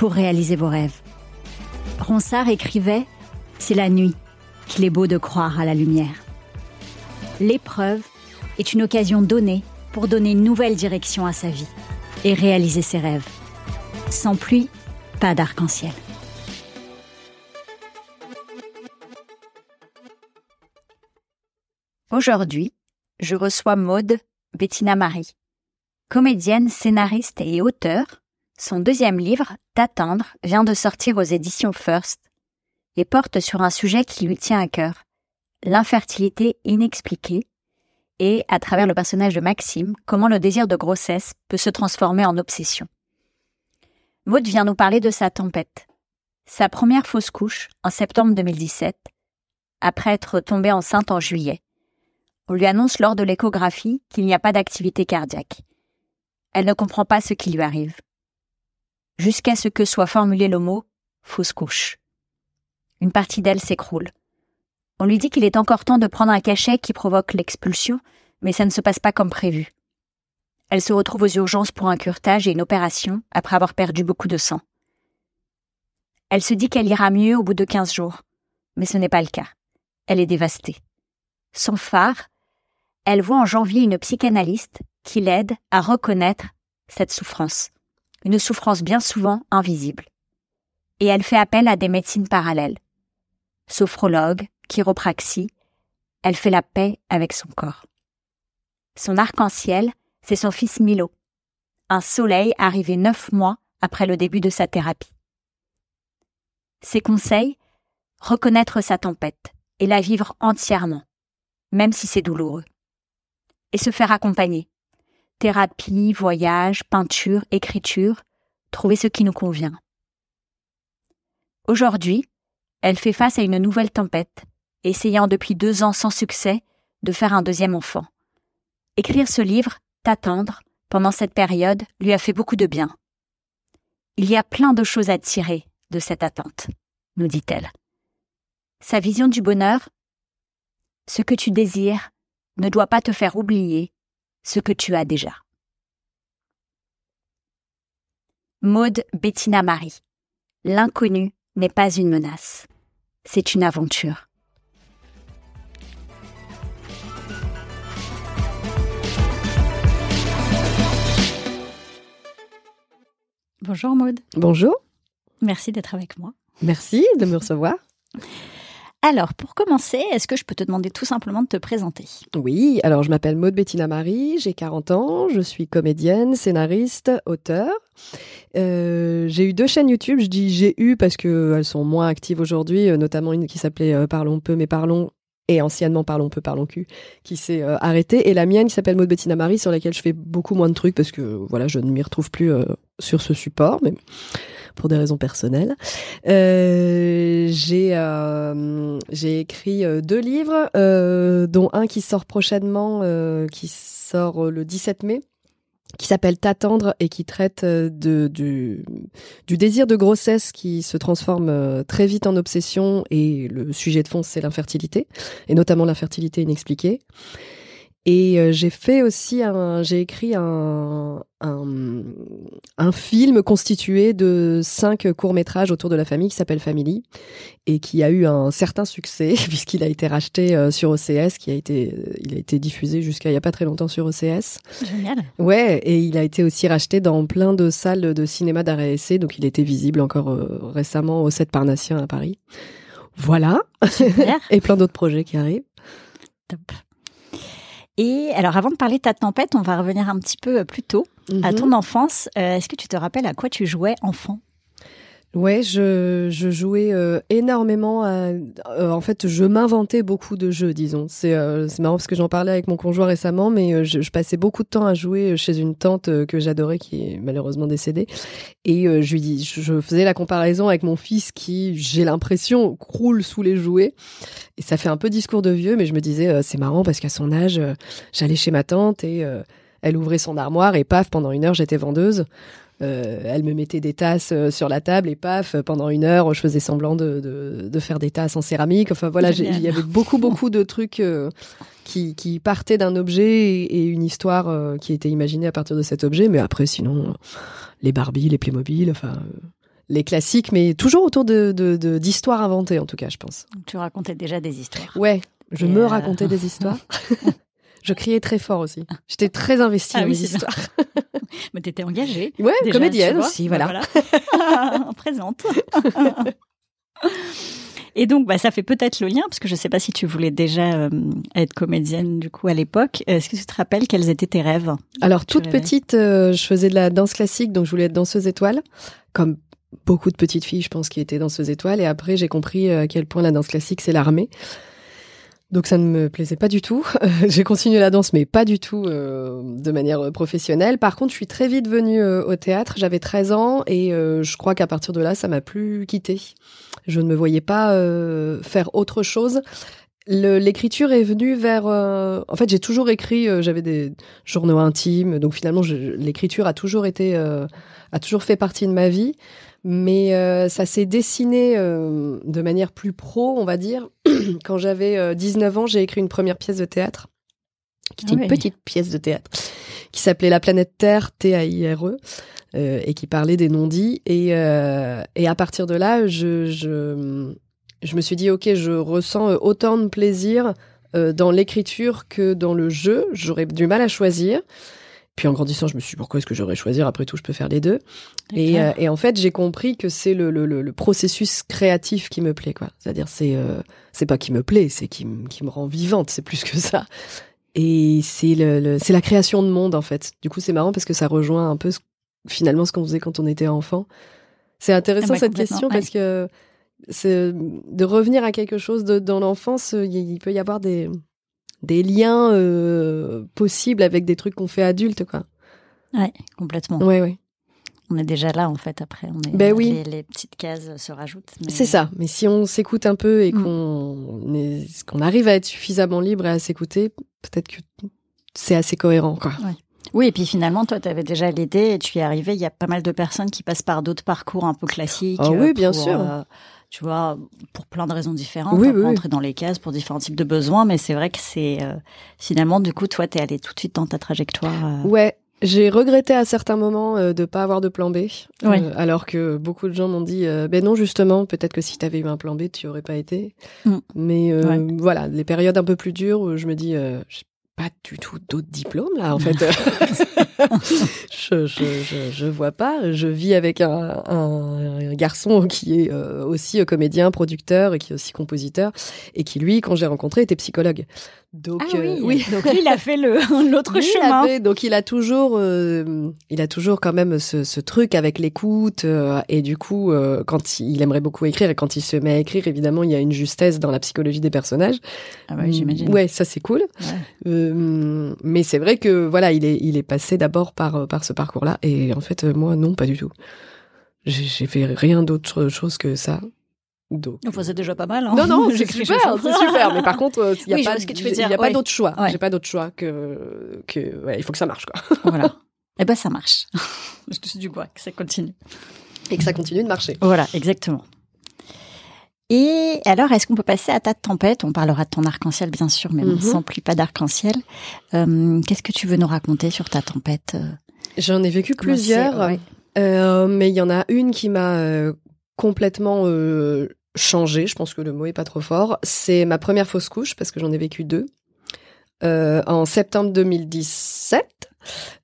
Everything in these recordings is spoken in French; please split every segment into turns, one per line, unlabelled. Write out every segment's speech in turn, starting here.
pour réaliser vos rêves. Ronsard écrivait C'est la nuit qu'il est beau de croire à la lumière. L'épreuve est une occasion donnée pour donner une nouvelle direction à sa vie et réaliser ses rêves. Sans pluie, pas d'arc-en-ciel. Aujourd'hui, je reçois Maude Bettina Marie. Comédienne, scénariste et auteur, son deuxième livre, T'attendre, vient de sortir aux éditions First et porte sur un sujet qui lui tient à cœur, l'infertilité inexpliquée et, à travers le personnage de Maxime, comment le désir de grossesse peut se transformer en obsession. Maud vient nous parler de sa tempête, sa première fausse couche en septembre 2017, après être tombée enceinte en juillet. On lui annonce lors de l'échographie qu'il n'y a pas d'activité cardiaque. Elle ne comprend pas ce qui lui arrive. Jusqu'à ce que soit formulé le mot fausse couche. Une partie d'elle s'écroule. On lui dit qu'il est encore temps de prendre un cachet qui provoque l'expulsion, mais ça ne se passe pas comme prévu. Elle se retrouve aux urgences pour un curtage et une opération après avoir perdu beaucoup de sang. Elle se dit qu'elle ira mieux au bout de quinze jours, mais ce n'est pas le cas. Elle est dévastée. Son phare, elle voit en janvier une psychanalyste qui l'aide à reconnaître cette souffrance, une souffrance bien souvent invisible. Et elle fait appel à des médecines parallèles. Sophrologue, chiropraxie, elle fait la paix avec son corps. Son arc-en-ciel, c'est son fils Milo, un soleil arrivé neuf mois après le début de sa thérapie. Ses conseils, reconnaître sa tempête et la vivre entièrement, même si c'est douloureux et se faire accompagner. Thérapie, voyage, peinture, écriture, trouver ce qui nous convient. Aujourd'hui, elle fait face à une nouvelle tempête, essayant depuis deux ans sans succès de faire un deuxième enfant. Écrire ce livre, T'attendre, pendant cette période, lui a fait beaucoup de bien. Il y a plein de choses à tirer de cette attente, nous dit-elle. Sa vision du bonheur, ce que tu désires, ne doit pas te faire oublier ce que tu as déjà. Maude Bettina Marie. L'inconnu n'est pas une menace. C'est une aventure. Bonjour Maude.
Bonjour.
Merci d'être avec moi.
Merci de me recevoir.
Alors, pour commencer, est-ce que je peux te demander tout simplement de te présenter?
Oui, alors je m'appelle Maude Bettina Marie, j'ai 40 ans, je suis comédienne, scénariste, auteur. Euh, j'ai eu deux chaînes YouTube, je dis j'ai eu parce qu'elles sont moins actives aujourd'hui, euh, notamment une qui s'appelait euh, Parlons peu mais parlons et anciennement Parlons peu, parlons cul, qui s'est arrêtée, et la mienne qui s'appelle Maud Bettina Marie, sur laquelle je fais beaucoup moins de trucs parce que voilà, je ne m'y retrouve plus sur ce support, pour des raisons personnelles. Euh, j'ai euh, j'ai écrit euh, deux livres, dont un qui sort prochainement, qui sort le 17 mai qui s'appelle T'attendre et qui traite de, du, du désir de grossesse qui se transforme très vite en obsession et le sujet de fond c'est l'infertilité et notamment l'infertilité inexpliquée. Et euh, j'ai fait aussi un, j'ai écrit un, un, un, film constitué de cinq courts métrages autour de la famille qui s'appelle Family et qui a eu un certain succès puisqu'il a été racheté euh, sur OCS, qui a été, euh, il a été diffusé jusqu'à il y a pas très longtemps sur OCS.
Génial.
Ouais, et il a été aussi racheté dans plein de salles de cinéma d'arrêt essai, donc il était visible encore récemment au 7 Parnassien à Paris. Voilà. et plein d'autres projets qui arrivent.
Top. Et alors, avant de parler de ta tempête, on va revenir un petit peu plus tôt à mhm. ton enfance. Euh, est-ce que tu te rappelles à quoi tu jouais enfant?
Ouais, je, je jouais euh, énormément. À, euh, en fait, je m'inventais beaucoup de jeux, disons. C'est euh, marrant parce que j'en parlais avec mon conjoint récemment, mais euh, je, je, passais beaucoup de temps à jouer chez une tante que j'adorais, qui est malheureusement décédée. Et je lui dis, je, faisais la comparaison avec mon fils qui, j'ai l'impression, croule sous les jouets. Et ça fait un peu discours de vieux, mais je me disais, c'est marrant parce qu'à son âge, j'allais chez ma tante et elle ouvrait son armoire et paf, pendant une heure, j'étais vendeuse. Euh, elle me mettait des tasses euh, sur la table et paf, pendant une heure, je faisais semblant de, de, de faire des tasses en céramique. Enfin voilà, il y avait beaucoup beaucoup de trucs euh, qui, qui partaient d'un objet et, une histoire qui était imaginée à partir de cet objet. Mais après, sinon, les Barbie, les Playmobil, enfin les classiques, mais toujours autour de d'histoires inventées en tout cas, je pense.
Tu racontais déjà des histoires.
Ouais, je me racontais des histoires. Je criais très fort aussi. J'étais très investie ah dans mes histoires.
Mais t'étais engagée.
Ouais, comédienne aussi, voilà.
voilà. Présente. Et donc, bah, ça fait peut-être le lien, parce que je ne sais pas si tu voulais déjà euh, être comédienne du coup à l'époque. Est-ce que tu te rappelles quels étaient tes rêves
Alors, toute petite, euh, je faisais de la danse classique, donc je voulais être danseuse étoile, comme beaucoup de petites filles, je pense, qui étaient danseuses étoiles. Et après, j'ai compris euh, à quel point la danse classique, c'est l'armée. Donc ça ne me plaisait pas du tout. j'ai continué la danse, mais pas du tout euh, de manière professionnelle. Par contre, je suis très vite venue euh, au théâtre. J'avais 13 ans et euh, je crois qu'à partir de là, ça m'a plus quitté. Je ne me voyais pas faire autre chose. L'écriture est venue vers. en fait, j'ai toujours écrit. J'avais des journaux intimes, donc finalement, l'écriture a toujours été, a toujours fait partie de ma vie mais euh, ça s'est dessiné euh, de manière plus pro, on va dire. Quand j'avais 19 euh, ans, j'ai écrit une première pièce de théâtre, qui était une petite pièce de théâtre, qui s'appelait La planète Terre, T-A-I-R-E, et qui parlait des non-dits. Et, et à partir de là, je, je, je me suis dit, ok, je ressens autant de plaisir dans l'écriture que dans le jeu. J'aurais du mal à choisir. Puis en grandissant, je me suis dit pourquoi est-ce que j'aurais choisir Après tout, je peux faire les deux. Et, euh, et, en fait, j'ai compris que c'est le, le, le, processus créatif qui me plaît, quoi. C'est-à-dire, c'est euh, c'est pas qui me plaît, c'est qui, qui me rend vivante. C'est plus que ça. Et c'est le, c'est la création de monde en fait. Du coup, c'est marrant parce que ça rejoint un peu finalement ce qu'on faisait quand on était enfant. C'est intéressant ah bah, cette question parce que de revenir à quelque chose de, dans l'enfance. Il peut y avoir des des liens euh, possibles avec des trucs qu'on fait adultes, quoi.
Ouais, complètement.
Ouais, ouais.
On est déjà là, en fait, après. On est,
ben oui.
les, petites cases se rajoutent.
C'est ça. Mais si on s'écoute un peu et mm. qu'on qu'on arrive à être suffisamment libre et à s'écouter, peut-être que c'est assez cohérent, quoi.
Ouais. Oui, et puis finalement, toi, tu avais déjà l'idée et tu y es arrivé. Il y a pas mal de personnes qui passent par d'autres parcours un peu classiques.
Ah oui, bien sûr.
Euh, tu vois, pour plein de raisons différentes, oui, oui, entrer dans les cases pour différents types de besoins, mais c'est vrai que c'est euh, finalement, du coup, toi, t'es allé tout de suite dans ta trajectoire.
Euh. Ouais, j'ai regretté à certains moments euh, de pas avoir de plan B, euh, alors que beaucoup de gens m'ont dit, ben non, justement, peut-être que si tu avais eu un plan B, tu aurais pas été. Mm. Mais voilà, les périodes un peu plus dures où je me dis, j'ai pas du tout d'autres diplômes là, en fait. je, je, je, je, vois pas. Je vis avec un, un, garçon qui est euh, aussi comédien, producteur et qui est aussi compositeur et qui lui, quand j'ai rencontré, était psychologue.
Donc ah euh, oui. donc lui, il a fait l'autre chemin.
donc il a toujours, euh, il a toujours quand même ce, ce truc avec l'écoute et du coup, quand il, aimerait beaucoup écrire et quand il se met à écrire, évidemment, il y a une justesse dans la psychologie des personnages.
Ah ouais, j'imagine.
Ouais, ça c'est cool. mais c'est vrai que voilà, il est il est passé d'abord par, euh, par ce parcours-là. Et en fait, euh, moi, non, pas du tout. J'ai fait rien d'autre chose que ça.
Donc, enfin, c'est déjà pas mal. Hein
non, non, c'est super, c'est super. Mais par contre, euh, il n'y a, pas, y a pas d'autre choix. J'ai pas d'autre choix que, que ouais, il faut que ça marche, quoi.
Voilà. Eh ben, ça marche. Je te suis du bois, que ça continue.
Et que ça continue de marcher.
Voilà, exactement. Et alors, est-ce qu'on peut passer à ta tempête On parlera de ton arc-en-ciel, bien sûr, mais on ne
Mhm.
s'emplit pas d'arc-en-ciel. Euh, Qu'est-ce que tu veux nous raconter sur ta tempête?
J'en ai vécu
comment
plusieurs,
ouais.
euh, mais il y en a une qui m'a euh, complètement euh, changé. Je pense que le mot est pas trop fort. C'est ma première fausse couche parce que j'en ai vécu deux. En septembre 2017.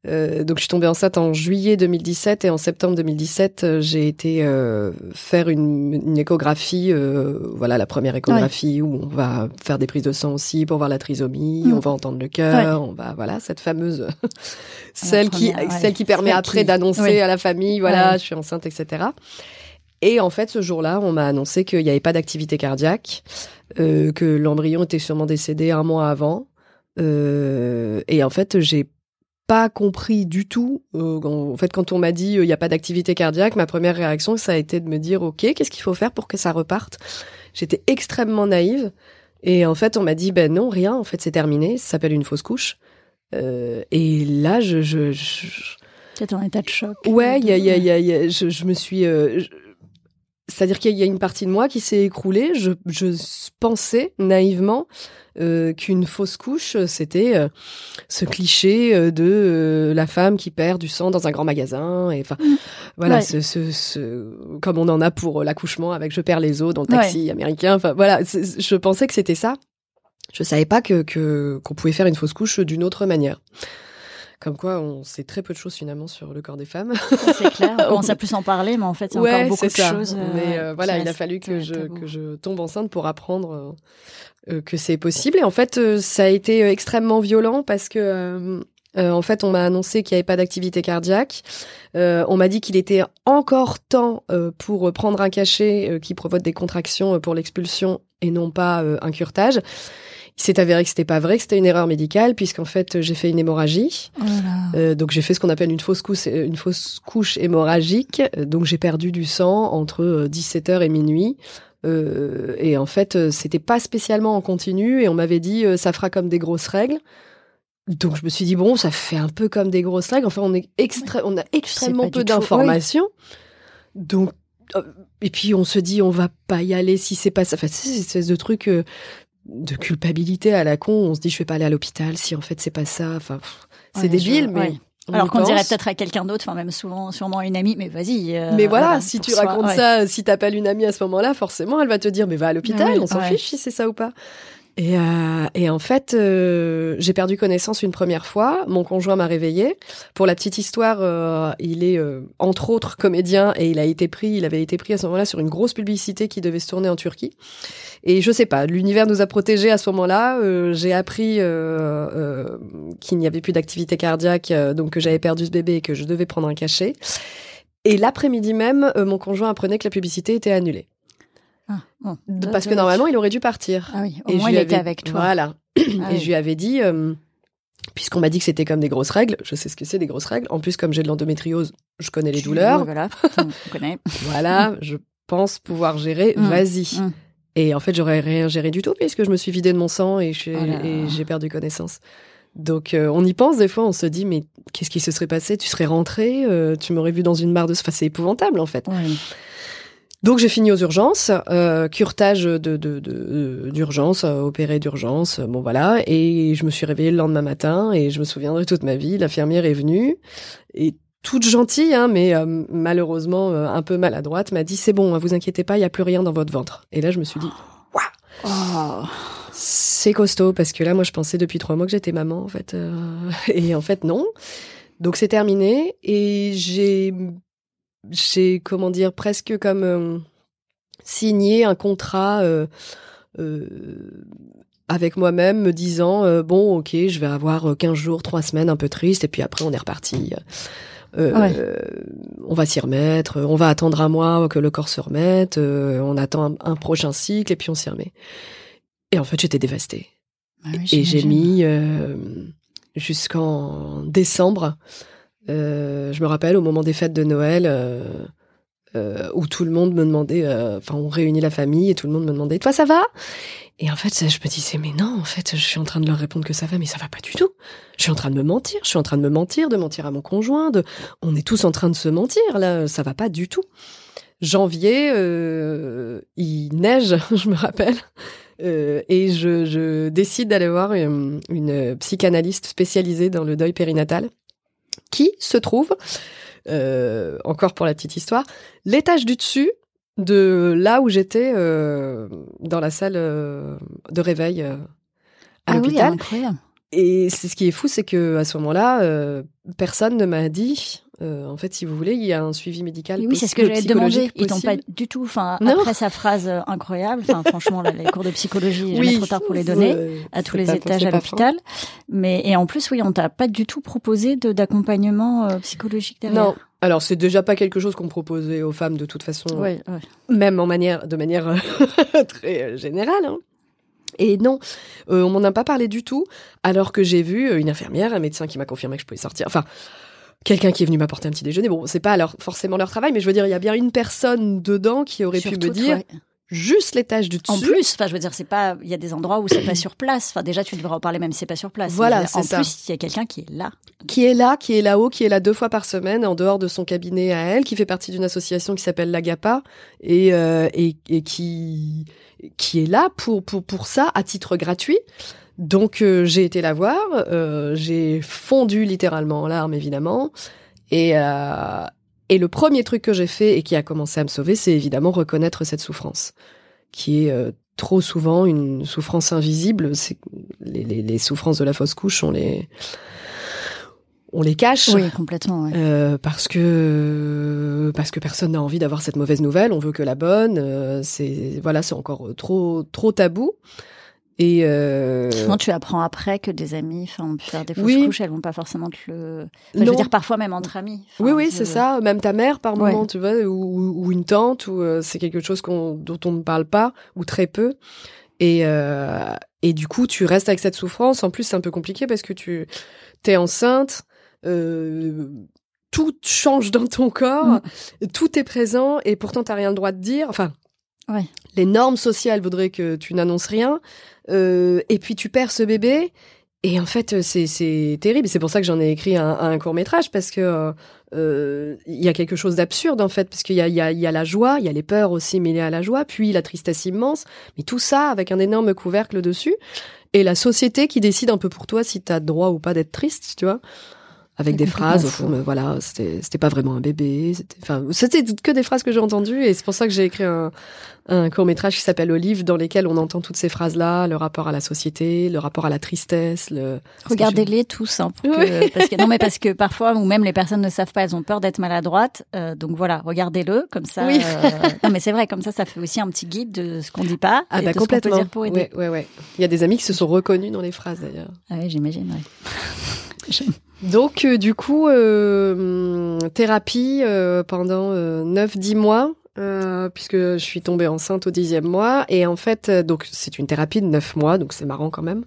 Euh, donc je suis tombée enceinte en juillet 2017 et en septembre 2017 euh, j'ai été euh, faire une, une échographie, euh, voilà la première échographie où on va faire des prises de sang aussi pour voir la trisomie,
Mm.
on va entendre le cœur, on va voilà cette fameuse celle qui
ouais.
celle qui permet
Celle
après
qui-
d'annoncer à la famille voilà je suis enceinte etc. Et en fait ce jour-là on m'a annoncé qu'il n'y avait pas d'activité cardiaque, que l'embryon était sûrement décédé un mois avant. Euh, et en fait, j'ai pas compris du tout. Euh, en fait, quand on m'a dit euh, il n'y a pas d'activité cardiaque, ma première réaction, ça a été de me dire ok, qu'est-ce qu'il faut faire pour que ça reparte? J'étais extrêmement naïve. Et en fait, on m'a dit ben non, rien. En fait, c'est terminé. Ça s'appelle une fausse couche. Euh, et là, je, je, je,
C'est en état de choc.
Ouais, y a, y a, y a- je, je me suis. euh, je- C'est-à-dire qu'il y a une partie de moi qui s'est écroulée. Je, je pensais naïvement euh, qu'une fausse couche, c'était euh, ce cliché euh, de euh, la femme qui perd du sang dans un grand magasin. Et enfin, voilà,
Ouais.
ce, ce, ce- comme on en a pour euh, l'accouchement avec je perds les os dans le taxi américain. Enfin, voilà, je pensais que c'était ça. Je savais pas que que- qu'on pouvait faire une fausse couche d'une autre manière. Comme quoi, on sait très peu de choses finalement sur le corps des femmes.
C'est clair. On commence à plus en parler, mais en fait, il y a
ouais,
encore beaucoup de
ça.
choses. euh,
Mais euh, voilà, il a fallu que
euh,
je que je tombe enceinte pour apprendre euh, que c'est possible. Et en fait, euh, ça a été extrêmement violent parce que euh, en fait, on m'a annoncé qu'il n'y avait pas d'activité cardiaque. Euh, on m'a dit qu'il était encore temps euh, pour prendre un cachet qui provoque des contractions pour l'expulsion et non pas un curtage. Il s'est avéré que c'était pas vrai, que c'était une erreur médicale, puisqu'en fait j'ai fait une hémorragie.
Oh.
Euh, donc j'ai fait ce qu'on appelle une fausse couche, euh, une fausse couche hémorragique. Euh, Donc j'ai perdu du sang entre 17h et minuit. Euh, et en fait, euh, c'était pas spécialement en continu. Et on m'avait dit euh, ça fera comme des grosses règles. Donc je me suis dit bon, ça fait un peu comme des grosses règles. Enfin, on est extra, on a extrêmement peu d'informations. Donc euh, et puis on se dit on va pas y aller si c'est pas ça. Enfin, c'est cette espèce de truc. euh, de culpabilité à la con, on se dit je vais pas aller à l'hôpital si en fait c'est pas ça. Enfin, c'est
Ouais,
débile,
je-
mais
ouais.
on
Alors qu'on dirait peut-être à quelqu'un d'autre, enfin même souvent, sûrement une amie, mais vas-y. euh,
Mais voilà, si tu
soi,
racontes
ouais.
ça, si t'appelles une amie à ce moment-là, forcément, elle va te dire, mais va à l'hôpital,
Ah oui,
on s'en
ouais.
fiche si c'est ça ou pas. Et, euh, et en fait, euh, j'ai perdu connaissance une première fois. Mon conjoint m'a réveillée. Pour la petite histoire, euh, il est euh, entre autres comédien et il a été pris, il avait été pris à ce moment-là sur une grosse publicité qui devait se tourner en Turquie. Et je sais pas, l'univers nous a protégés à ce moment-là. Euh, j'ai appris euh, qu'il n'y avait plus d'activité cardiaque, donc que j'avais perdu ce bébé et que je devais prendre un cachet. Et l'après-midi même, mon conjoint apprenait que la publicité était annulée.
Ah, bon.
Parce que normalement, il aurait dû partir.
Ah oui, au
Et
moins il était avec toi.
Voilà.
Ah
et
oui.
je lui avais dit, euh, puisqu'on m'a dit que c'était comme des grosses règles, je sais ce que c'est des grosses règles. En plus, comme j'ai de l'endométriose, je connais les
Tu-
douleurs.
voilà, on connaît.
Voilà, je pense pouvoir gérer.
Mm.
Vas-y.
Mm.
Et en fait, j'aurais rien géré du tout puisque je me suis vidée de mon sang et je-
Oh
j'ai perdu connaissance. Donc, euh, on y pense des fois, on se dit, mais qu'est-ce qui se serait passé? Tu serais rentrée, euh, tu m'aurais vu dans une mare de... Enfin, c'est épouvantable, en fait.
Ouais.
Donc j'ai fini aux urgences, euh, curtage de de- de- de- d'urgence, euh, opéré d'urgence, euh, bon voilà, et je me suis réveillée le lendemain matin et je me souviendrai toute ma vie. L'infirmière est venue et toute gentille, hein, mais euh, malheureusement euh, un peu maladroite, m'a dit c'est bon, hein, vous inquiétez pas, il y a plus rien dans votre ventre. Et là je me suis dit
Oh.
c'est costaud parce que là moi je pensais depuis trois mois que j'étais maman en fait, euh, et en fait non. Donc c'est terminé et j'ai j'ai comment dire presque comme euh, signé un contrat euh, euh, avec moi-même me disant bon ok je vais avoir euh, 15 jours, trois semaines un peu triste et puis après on est reparti. Euh,
Ouais.
euh, on va s'y remettre, on va attendre un mois que le corps se remette, euh, on attend un, un prochain cycle et puis on s'y remet. Et en fait j'étais dévastée.
Ah oui,
Et j'ai mis jusqu'en décembre. Euh, je me rappelle au moment des fêtes de Noël euh, euh, où tout le monde me demandait, euh, enfin on réunit la famille et tout le monde me demandait toi ça va? Et en fait je me disais mais non en fait je suis en train de leur répondre que ça va mais ça va pas du tout. Je suis en train de me mentir, je suis en train de me mentir, de mentir à mon conjoint, de on est tous en train de se mentir là, ça va pas du tout. janvier, il neige, je me rappelle. Euh, et je, je décide d'aller voir une psychanalyste spécialisée dans le deuil périnatal, qui se trouve, euh, encore pour la petite histoire, l'étage du dessus de là où j'étais euh, dans la salle euh, de réveil à
Ah oui,
l'hôpital.
incroyable.
Et c'est ce qui est fou, c'est que à ce moment-là, personne ne m'a dit. Euh, en fait, si vous voulez, il y a un suivi médical.
Oui, c'est ce que demander.
psychologique
Ils t'ont pas du tout. Enfin, après sa phrase euh, incroyable. Enfin, franchement, les cours de psychologie, jamais
Oui,
trop tard pour les donner
euh,
à tous les
pas-
étages à l'hôpital. Mais et en plus, oui, on t'a pas du tout proposé d'accompagnement euh, psychologique derrière.
Non. Alors, c'est déjà pas quelque chose qu'on proposait aux femmes de toute façon.
Ouais.
même en manière, de manière très générale. hein. Et non, on m'en a pas parlé du tout, alors que j'ai vu une infirmière, un médecin qui m'a confirmé que je pouvais sortir. Enfin, quelqu'un qui est venu m'apporter un petit déjeuner. Bon, c'est pas leur, forcément leur travail, mais je veux dire, il y a bien une personne dedans qui aurait pu me dire
ouais.
juste l'étage du dessus.
En plus, enfin, je veux dire, c'est pas. Il y a des endroits où c'est pas sur place. Enfin, déjà, tu devrais en parler même si c'est pas sur place.
Voilà,
En
c'est ça.
plus, il y a quelqu'un qui est là.
qui est là, qui est là-haut, qui est là deux fois par semaine, en dehors de son cabinet à elle, qui fait partie d'une association qui s'appelle l'Agapa et, euh, et, et qui qui est là pour pour pour ça à titre gratuit. Donc euh, j'ai été la voir, euh, j'ai fondu littéralement en larmes évidemment, et euh, et le premier truc que j'ai fait et qui a commencé à me sauver, c'est évidemment reconnaître cette souffrance, qui est trop souvent une souffrance invisible. C'est les, les, les souffrances de la fausse couche, on les on les cache.
Oui, complètement. ouais.
Euh, parce que parce que personne n'a envie d'avoir cette mauvaise nouvelle, on veut que la bonne. euh, c'est voilà, c'est encore trop trop tabou. Et euh,
Souvent, tu apprends après que des amis enfin, ont pu faire des fausses
Oui.
couches, elles vont pas forcément te le. Enfin, je veux dire, parfois même entre amis.
Oui, oui, c'est ça. Même ta mère, par
Ouais.
moment, tu vois, ou, ou une tante, ou euh, c'est quelque chose dont on ne parle pas, ou très peu. Et, euh, et du coup, tu restes avec cette souffrance. En plus, c'est un peu compliqué parce que tu t'es enceinte, euh, tout change dans ton corps, tout est présent, et pourtant, t'as rien le droit de dire. Enfin,
Ouais.
les normes sociales voudraient que tu n'annonces rien. Euh, et puis, tu perds ce bébé. Et en fait, c'est, terrible. C'est pour ça que j'en ai écrit un, un court métrage parce que euh, euh, il y a quelque chose d'absurde en fait, parce qu'il y y, y a la joie, il y a les peurs aussi mêlées à la joie, puis la tristesse immense, mais tout ça avec un énorme couvercle dessus, et la société qui décide un peu pour toi si t'as droit ou pas d'être triste, tu vois, avec des phrases
fou.
comme voilà, c'était pas vraiment un bébé, c'était que des phrases que j'ai entendues, et c'est pour ça que j'ai écrit un, un court métrage qui s'appelle Olive, dans lesquels on entend toutes ces phrases là, le rapport à la société, le rapport à la tristesse, le
Regardez-les tous, hein, pour que- parce que non mais parce que parfois ou même les personnes ne savent pas, elles ont peur d'être maladroites. euh, donc voilà, regardez-le comme ça.
Oui.
euh, non mais c'est vrai, comme ça, ça fait aussi un petit guide de ce qu'on dit pas
Ah
et
bah
de ce qu'on peut
complètement.
dire pour aider.
Ouais, ouais, ouais. Il y a des amis qui se sont reconnus dans les phrases d'ailleurs.
Ah oui, j'imagine. Ouais.
Donc euh, du coup, euh, thérapie euh, pendant 9-10 mois, euh, puisque je suis tombée enceinte au dixième mois. Et en fait, euh, donc c'est une thérapie de 9 mois, donc c'est marrant quand même.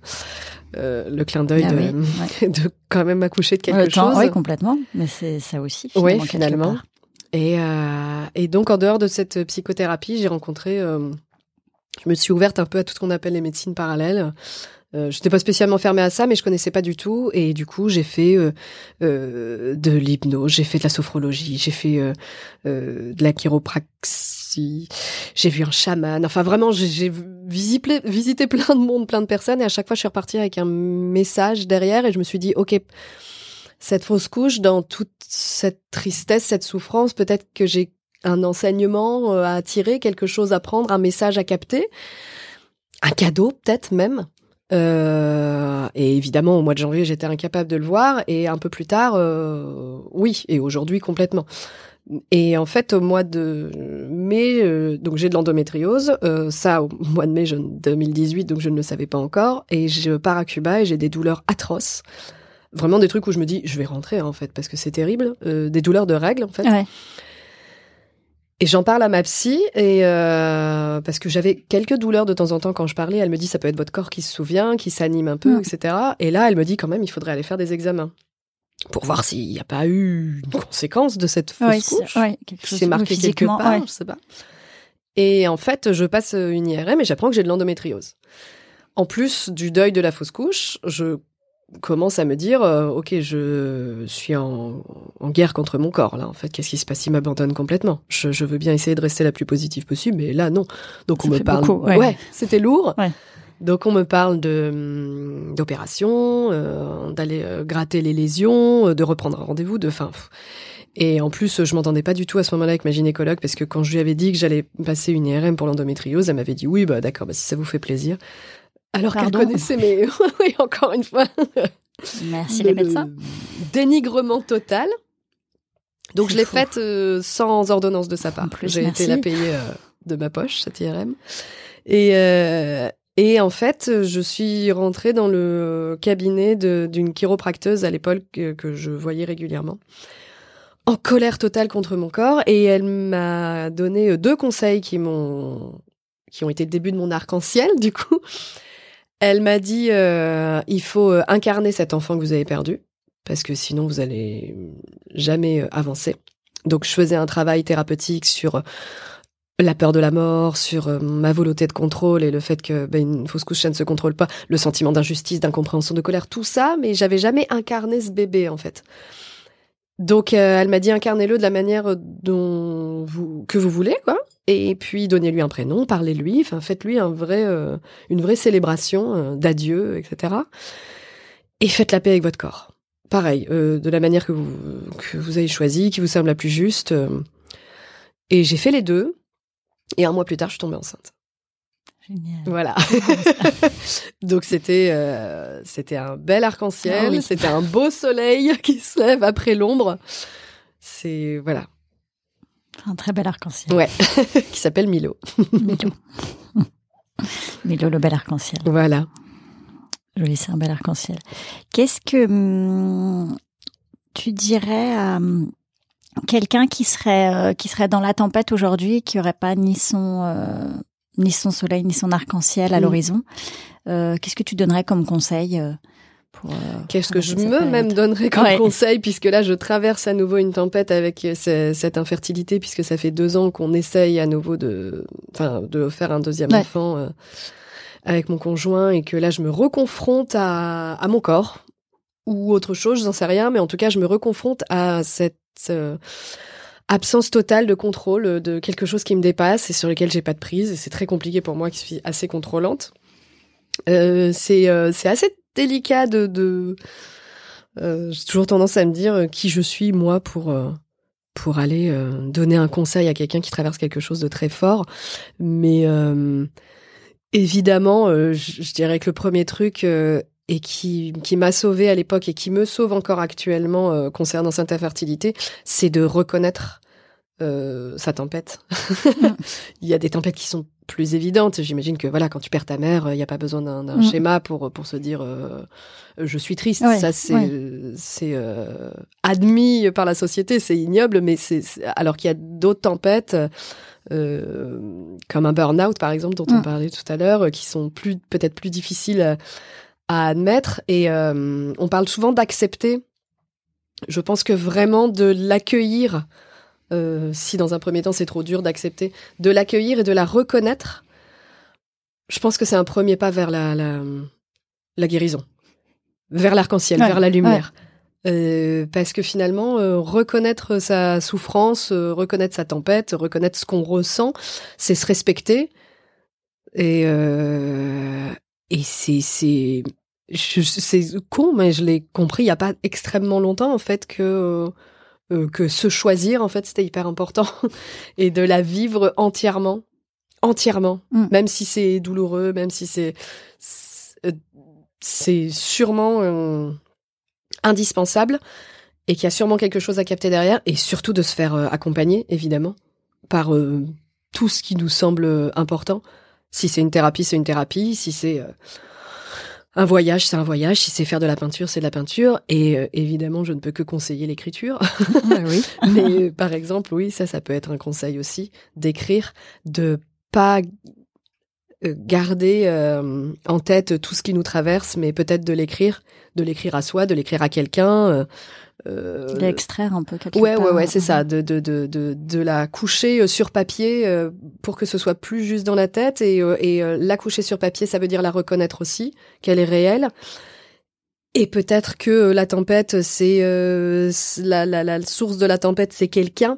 Euh, le clin d'œil
Ah
de,
oui, ouais.
de quand même accoucher de quelque
Le temps,
chose.
oui, complètement. Mais c'est ça aussi.
Oui, finalement. Et, euh, et donc, en dehors de cette psychothérapie, j'ai rencontré. je me suis ouverte un peu à tout ce qu'on appelle les médecines parallèles. Euh, je n'étais pas spécialement fermée à ça, mais je connaissais pas du tout. Et du coup, j'ai fait euh, euh, de l'hypnose, j'ai fait de la sophrologie, j'ai fait euh, euh, de la chiropraxie, j'ai vu un chaman. Enfin, vraiment, j'ai- visité, visité plein de monde, plein de personnes. Et à chaque fois, je suis repartie avec un message derrière. Et je me suis dit, OK, cette fausse couche, dans toute cette tristesse, cette souffrance, peut-être que j'ai un enseignement à tirer, quelque chose à prendre, un message à capter, un cadeau peut-être même. Euh, et évidemment, au mois de janvier, j'étais incapable de le voir, et un peu plus tard, euh, oui, et aujourd'hui complètement. Et en fait, au mois de mai, euh, donc j'ai de l'endométriose. euh, ça, au mois de mai je, 2018, donc je ne le savais pas encore. Et je pars à Cuba et j'ai des douleurs atroces. Vraiment des trucs où je me dis, je vais rentrer en fait, parce que c'est terrible. Euh, des douleurs de règles en fait.
Ouais.
Et j'en parle à ma psy et euh, parce que j'avais quelques douleurs de temps en temps quand je parlais. Elle me dit ça peut être votre corps qui se souvient, qui s'anime un peu,
Mm.
etc. Et là, elle me dit quand même il faudrait aller faire des examens pour voir s'il n'y a pas eu une conséquence de cette fausse
Ouais, c'est-
couche.
ouais, quelque
s'est marqué quelque part,
ouais.
je sais pas. Et en fait, je passe une IRM et j'apprends que j'ai de l'endométriose. En plus du deuil de la fausse couche, je commence à me dire, euh, ok, je suis en, en guerre contre mon corps là. En fait, qu'est-ce qui se passe? Il m'abandonne complètement. Je, je, veux bien essayer de rester la plus positive possible, mais là non. Donc on me parle.
Beaucoup, ouais,
ouais c'était lourd.
Ouais.
Donc on me parle de hum, d'opération, euh, d'aller euh, gratter les lésions, de reprendre un rendez-vous, de fin. Et en plus, je m'entendais pas du tout à ce moment-là avec ma gynécologue parce que quand je lui avais dit que j'allais passer une IRM pour l'endométriose, elle m'avait dit oui, bah d'accord, bah, si ça vous fait plaisir. Alors qu'elle connaissait mes, oui, encore une fois.
Merci les médecins.
Dénigrement total. Donc je l'ai faite euh, sans ordonnance de sa part. J'ai été la payer euh, de ma poche cette IRM. Et euh, et en fait, je suis rentrée dans le cabinet d'une chiropracteuse à l'époque que, que, je voyais régulièrement, en colère totale contre mon corps, et elle m'a donné deux conseils qui m'ont qui ont été le début de mon arc-en-ciel du coup. Elle m'a dit euh, il faut incarner cet enfant que vous avez perdu parce que sinon vous allez jamais avancer. Donc je faisais un travail thérapeutique sur la peur de la mort, sur euh, ma volonté de contrôle et le fait que ben, une fausse couche ne se contrôle pas, le sentiment d'injustice, d'incompréhension, de colère, tout ça, mais j'avais jamais incarné ce bébé en fait. Donc euh, elle m'a dit incarnez-le de la manière dont vous que vous voulez quoi, et puis donnez-lui un prénom, parlez-lui, enfin faites-lui un vrai euh, une vraie célébration euh, d'adieu, etc. Et faites la paix avec votre corps. Pareil, de la manière que vous que vous avez choisi, qui vous semble la plus juste. et j'ai fait les deux. Et un mois plus tard, je suis tombée enceinte.
Génial.
Voilà. Donc c'était euh, c'était un bel arc-en-ciel,
Ah oui.
c'était un beau soleil qui se lève après l'ombre. C'est voilà,
Un très bel arc-en-ciel.
ouais, qui s'appelle Milo.
Milo. Milo, le bel arc-en-ciel.
Voilà.
Oui, c'est un bel arc-en-ciel. Qu'est-ce que hum, tu dirais à hum, quelqu'un qui serait euh, qui serait dans la tempête aujourd'hui et qui aurait pas ni son euh, ni son soleil ni son arc-en-ciel à
Mm.
l'horizon euh, Qu'est-ce que tu donnerais comme conseil pour euh,
Qu'est-ce que je me même donnerais comme
Ouais.
conseil puisque là je traverse à nouveau une tempête avec euh, ce- cette infertilité puisque ça fait deux ans qu'on essaye à nouveau de enfin de faire un deuxième
Ouais.
enfant euh, avec mon conjoint et que là je me reconfronte à, à mon corps ou autre chose, j'en sais rien, mais en tout cas je me reconfronte à cette euh, absence totale de contrôle de quelque chose qui me dépasse et sur lequel j'ai pas de prise et c'est très compliqué pour moi qui suis assez contrôlante. Euh, c'est euh, c'est assez délicat de, de euh, j'ai toujours tendance à me dire euh, qui je suis moi pour euh, pour aller donner un conseil à quelqu'un qui traverse quelque chose de très fort mais évidemment je, je dirais que le premier truc et qui, qui m'a sauvé à l'époque et qui me sauve encore actuellement euh, concernant cette infertilité, c'est de reconnaître euh, sa tempête. il y a des tempêtes qui sont plus évidentes. J'imagine que voilà, quand tu perds ta mère, il n'y a pas besoin d'un
Mm.
schéma pour pour se dire euh, je suis triste.
Ouais,
Ça c'est
ouais.
c'est euh, admis par la société, c'est ignoble, mais c'est alors qu'il y a d'autres tempêtes. euh, comme un burn-out par exemple dont on
Mm.
parlait tout à l'heure euh, qui sont plus peut-être plus difficiles à, à admettre et euh, on parle souvent d'accepter je pense que vraiment de l'accueillir euh, si dans un premier temps c'est trop dur d'accepter de l'accueillir et de la reconnaître je pense que c'est un premier pas vers la, la, la guérison. Vers l'arc-en-ciel
Ouais,
vers la lumière. Euh, parce que finalement, euh, reconnaître sa souffrance, euh, reconnaître sa tempête, reconnaître ce qu'on ressent, c'est se respecter. Et, et c'est, c'est, con, mais je l'ai compris il y a pas extrêmement longtemps en fait que euh, que se choisir en fait c'était hyper important et de la vivre entièrement, entièrement,
Mm.
même si c'est douloureux, même si c'est c'est, euh, sûrement euh, indispensable et qu'il y a sûrement quelque chose à capter derrière et surtout de se faire euh, accompagner évidemment par euh, tout ce qui nous semble important. Si c'est une thérapie, c'est une thérapie. Si c'est euh, un voyage, c'est un voyage. Si c'est faire de la peinture, c'est de la peinture. Et euh, évidemment, je ne peux que conseiller l'écriture.
Ouais, oui.
Mais euh, par exemple, oui, ça, ça peut être un conseil aussi d'écrire, de pas euh, garder euh, en tête tout ce qui nous traverse, mais peut-être de l'écrire, de l'écrire à soi, de l'écrire à quelqu'un. euh, euh,
D'extraire un peu quelque
Ouais,
part.
ouais, ouais, c'est ça, de, de, de, de, de la coucher euh, sur papier euh, pour que ce soit plus juste dans la tête et, euh, et euh, la coucher sur papier, ça veut dire la reconnaître aussi, qu'elle est réelle. Et peut-être que la tempête, c'est euh, la, la, la, source de la tempête, c'est quelqu'un.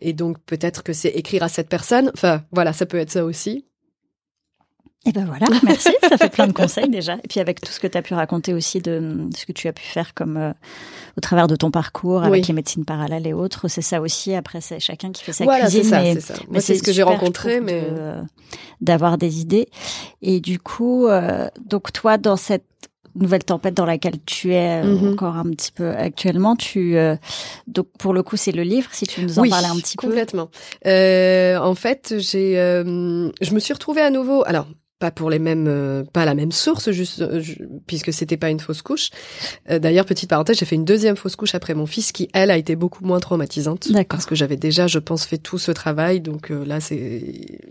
Et donc peut-être que c'est écrire à cette personne. Enfin, voilà, ça peut être ça aussi.
Et ben voilà, merci, ça fait plein de conseils déjà. Et puis avec tout ce que tu as pu raconter aussi de ce que tu as pu faire comme euh, au travers de ton parcours avec les médecines parallèles et autres, c'est ça aussi. Après, c'est chacun qui fait sa
voilà,
cuisine.
Voilà, c'est ça. Moi, c'est ce que j'ai rencontré, mais
d'avoir des idées. Et du coup, euh, donc toi, dans cette nouvelle tempête dans laquelle tu es euh, mhm. encore un petit peu actuellement. Tu euh, donc pour le coup c'est le livre. Si tu nous en parlais un petit
peu. Complètement. Euh, en fait, j'ai, euh, je me suis retrouvée à nouveau. Alors pas pour les mêmes, euh, pas la même source, juste euh, puisque c'était pas une fausse couche. Euh, d'ailleurs, petite parenthèse, j'ai fait une deuxième fausse couche après mon fils, qui elle a été beaucoup moins traumatisante, parce que j'avais déjà, je pense, fait tout ce travail. Donc là, c'est,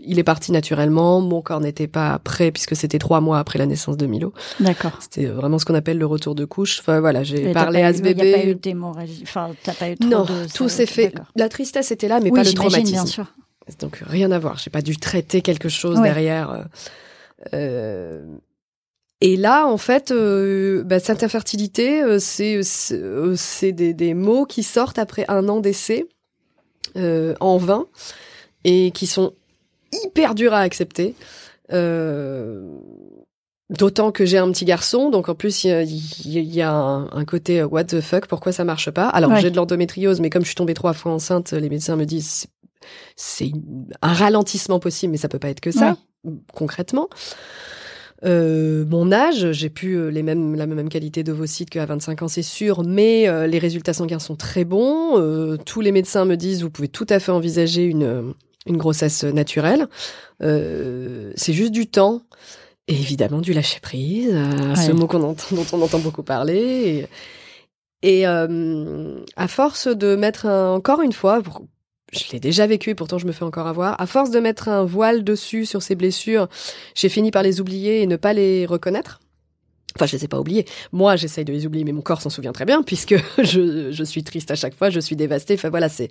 il est parti naturellement. Mon corps n'était pas prêt puisque c'était trois mois après la naissance de Milo.
D'accord.
C'était vraiment ce qu'on appelle le retour de couche. Enfin voilà, j'ai parlé à ce bébé.
Il n'y a pas eu d'hémorragie. Enfin, t'as pas eu trop
non,
de...
tout s'est fait. La tristesse était là, mais pas le traumatisme. Bien sûr. Donc rien à voir. J'ai pas dû traiter quelque chose derrière. Euh, et là, en fait, euh, bah, cette infertilité, euh, c'est c'est des, des, mots qui sortent après un an d'essai en vain et qui sont hyper durs à accepter. D'autant que j'ai un petit garçon, donc en plus il y a, un, côté what the fuck, pourquoi ça marche pas? Alors j'ai de l'endométriose, mais comme je suis tombée trois fois enceinte, les médecins me disent c'est un ralentissement possible, mais ça peut pas être que ça concrètement. Euh, mon âge, j'ai plus euh, les mêmes, la même qualité d'ovocytes qu'à 25 ans, c'est sûr, mais euh, les résultats sanguins sont très bons. tous les médecins me disent, vous pouvez tout à fait envisager une, une grossesse naturelle. c'est juste du temps. Et évidemment, du lâcher prise, ce mot qu'on entend, dont on entend beaucoup parler. Et, et à force de mettre encore une fois, pour, je l'ai déjà vécu et pourtant je me fais encore avoir. À force de mettre un voile dessus sur ces blessures, j'ai fini par les oublier et ne pas les reconnaître. Enfin, je les ai pas oubliés. Moi, j'essaye de les oublier, mais mon corps s'en souvient très bien puisque je, je suis triste à chaque fois, je suis dévastée. Enfin voilà, c'est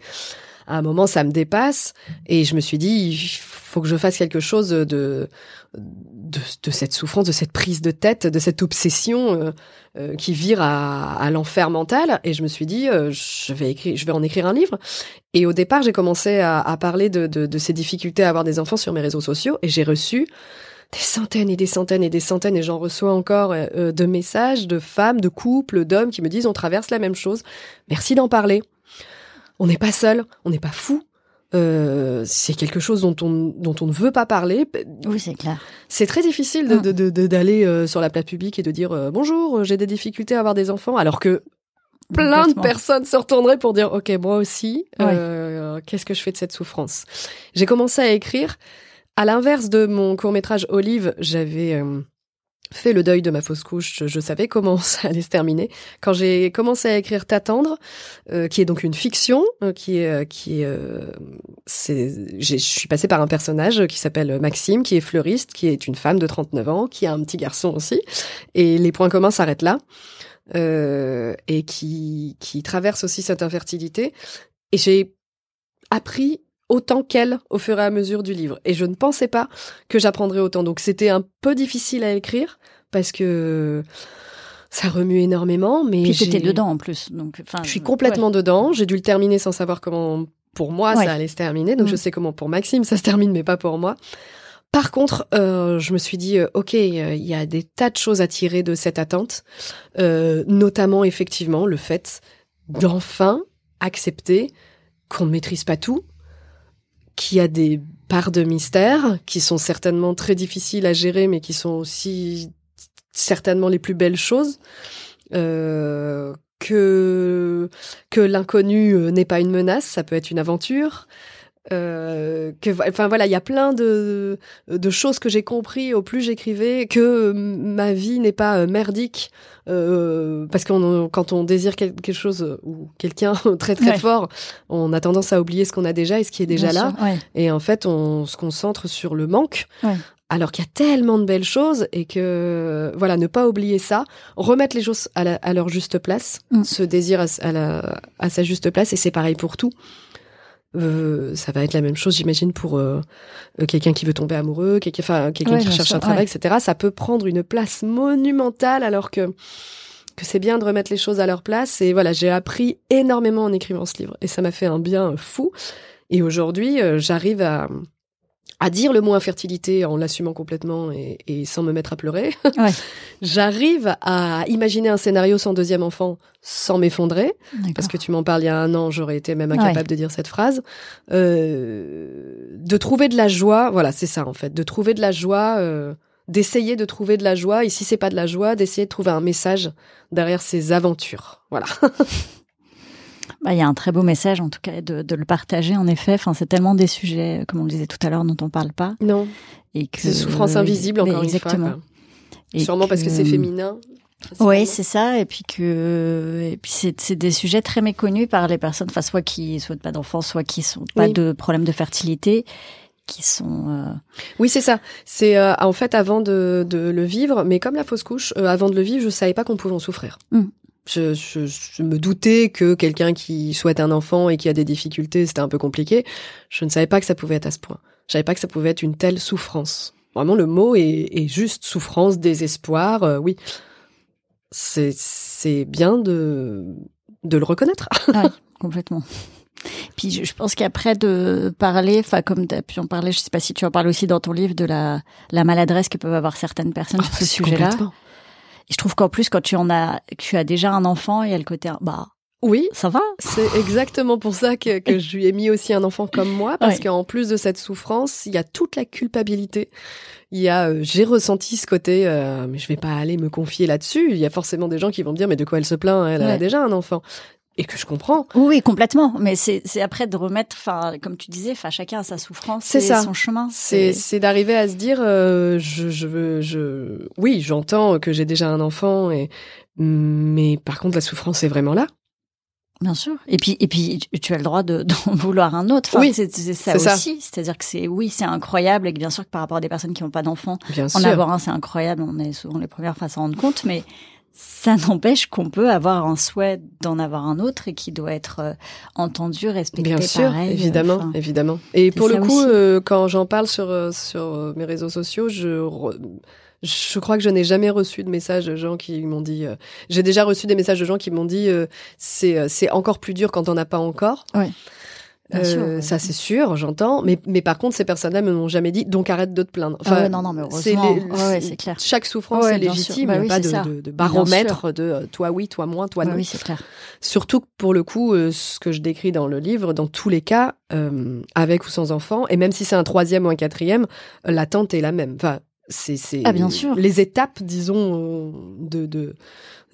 à un moment ça me dépasse. Et je me suis dit il faut que je fasse quelque chose de de, de cette souffrance, de cette prise de tête, de cette obsession euh, euh, qui vire à, à l'enfer mental. Et je me suis dit euh, je vais écrire je vais en écrire un livre. Et au départ j'ai commencé à, à parler de, de, de ces difficultés à avoir des enfants sur mes réseaux sociaux. Et j'ai reçu des centaines et des centaines et des centaines, et j'en reçois encore de messages de femmes, de couples, d'hommes qui me disent on traverse la même chose. Merci d'en parler on n'est pas seul, on n'est pas fou. Euh, c'est quelque chose dont on dont on ne veut pas parler.
Oui, c'est clair.
C'est très difficile de ah. d'aller euh, sur la place publique et de dire euh, bonjour, j'ai des difficultés à avoir des enfants, alors que plein de personnes se retourneraient pour dire ok moi aussi, qu'est-ce que je fais de cette souffrance? J'ai commencé à écrire. À l'inverse de mon court métrage Olive, j'avais fait le deuil de ma fausse couche, je, savais comment ça allait se terminer. Quand j'ai commencé à écrire T'attendre, euh, qui est donc une fiction, euh, qui est, euh, qui est, c'est, je suis passée par un personnage qui s'appelle Maxime, qui est fleuriste, qui est une femme de 39 ans, qui a un petit garçon aussi, et les points communs s'arrêtent là, et qui, qui traverse aussi cette infertilité. Et j'ai appris autant qu'elle au fur et à mesure du livre. Et je ne pensais pas que j'apprendrais autant. Donc c'était un peu difficile à écrire parce que ça remue énormément. Mais
Puis j'étais dedans en plus. Donc,
je suis complètement dedans. J'ai dû le terminer sans savoir comment pour moi ça allait se terminer. Donc je mm. sais comment pour Maxime ça se termine, mais pas pour moi. Par contre, euh, je me suis dit, euh, ok, euh, il y a des tas de choses à tirer de cette attente, notamment effectivement le fait d'enfin accepter qu'on ne maîtrise pas tout, qui a des parts de mystère qui sont certainement très difficiles à gérer, mais qui sont aussi certainement les plus belles choses. Euh, que que l'inconnu euh, n'est pas une menace, ça peut être une aventure. Euh, que enfin voilà il y a plein de de choses que j'ai compris au plus j'écrivais que ma vie n'est pas euh, merdique euh, parce qu'on quand on désire quelque chose ou quelqu'un très très fort on a tendance à oublier ce qu'on a déjà et ce qui est déjà là. et en fait on se concentre sur le manque alors qu'il y a tellement de belles choses et que voilà ne pas oublier ça remettre les choses à, leur juste place mm. ce désir à, à, la, à sa juste place et c'est pareil pour tout euh, ça va être la même chose, j'imagine, pour euh, euh, quelqu'un qui veut tomber amoureux, quelqu'un, qui cherche un travail, etc. Ça peut prendre une place monumentale, alors que que c'est bien de remettre les choses à leur place. Et voilà, j'ai appris énormément en écrivant ce livre. Et ça m'a fait un bien fou. Et aujourd'hui, euh, j'arrive à, à dire le mot infertilité en l'assumant complètement et, et, sans me mettre à pleurer.
Ouais.
j'arrive à imaginer un scénario sans deuxième enfant sans m'effondrer. Parce que tu m'en parles il y a un an, j'aurais été même incapable
Ouais.
de dire cette phrase. Euh, de trouver de la joie, voilà, c'est ça en fait. De trouver de la joie, euh, d'essayer de trouver de la joie. Et si c'est pas de la joie, d'essayer de trouver un message derrière ces aventures. Voilà.
Bah, il y a un très beau message, en tout cas, de, de le partager, en effet. Enfin, c'est tellement des sujets, comme on le disait tout à l'heure, dont on parle pas.
Non,
Et que,
c'est souffrance invisible encore
exactement.
une fois. quoi.
Et
Sûrement parce que c'est féminin.
Oui, c'est ça. Et puis que, et puis c'est, des sujets très méconnus par les personnes, enfin, soit qui souhaitent pas d'enfants, soit qui sont pas
Oui.
de problèmes de fertilité, qui sont, euh,
Oui, c'est ça. C'est euh, en fait avant de, de le vivre, mais comme la fausse couche, euh, avant de le vivre, je savais pas qu'on pouvait en souffrir.
Mm.
Je, je, je me doutais que quelqu'un qui souhaite un enfant et qui a des difficultés, c'était un peu compliqué. Je ne savais pas que ça pouvait être à ce point. Je savais pas que ça pouvait être une telle souffrance. Vraiment, le mot est, est juste souffrance, désespoir. euh, oui, c'est c'est bien de de le reconnaître.
complètement. Puis je, je pense qu'après de parler, enfin comme tu as pu en parler, je sais pas si tu en parles aussi dans ton livre de la, la maladresse que peuvent avoir certaines personnes sur ce sujet-là. Et je trouve qu'en plus quand tu en as, que tu as déjà un enfant, il y a le côté bah
Oui,
ça va.
C'est exactement pour ça que, que je lui ai mis aussi un enfant comme moi, parce qu'en plus de cette souffrance, il y a toute la culpabilité. Il y a, euh, j'ai ressenti ce côté, euh, mais je vais pas aller me confier là-dessus. Il y a forcément des gens qui vont me dire, mais de quoi elle se plaint Elle a déjà un enfant. Et que je comprends.
Oui, complètement. Mais c'est c'est après de remettre, enfin comme tu disais, enfin chacun a sa souffrance,
C'est
et
ça.
son chemin.
C'est, c'est d'arriver à se dire, euh, je, je veux, je, oui, j'entends que j'ai déjà un enfant, et mais par contre la souffrance est vraiment là.
Bien sûr. Et puis, et puis, tu- as le droit de, d'en vouloir un autre. Enfin,
Oui,
c'est, ça aussi. C'est-à-dire que c'est, oui, c'est incroyable et que bien sûr que par rapport à des personnes qui n'ont pas d'enfants, en
sûr.
avoir un, c'est incroyable. On est souvent les premières à s'en rendre compte, mais ça n'empêche qu'on peut avoir un souhait d'en avoir un autre et qui doit être euh, entendu, respecté.
Bien sûr,
pareil, euh,
évidemment,
enfin.
évidemment. Et pour le coup, euh, quand j'en parle sur sur mes réseaux sociaux, je re- je crois que je n'ai jamais reçu de messages de gens qui m'ont dit. euh, J'ai déjà reçu des messages de gens qui m'ont dit euh, c'est c'est encore plus dur quand on n'a pas encore.
Ouais. Bien
Euh,
sûr, ouais.
ça c'est sûr, j'entends. Mais mais par contre, ces personnes-là me l'ont jamais dit. Donc arrête de te plaindre.
Ah ouais, non, non, mais
c'est
heureusement.
les-
Ouais, ouais, c'est clair.
Chaque souffrance
Ouais,
est légitime.
Bah
Il n'y a
oui,
pas de, de, de
Bien
baromètre de euh, toi oui, toi moins, toi
Ouais,
non.
oui, c'est clair.
Surtout que pour le coup, euh, ce que je décris dans le livre, dans tous les cas, euh, avec ou sans enfant, et même si c'est un troisième ou un quatrième, l'attente est la même. Enfin, c'est c'est
Ah, bien sûr.
les étapes, disons, euh, de de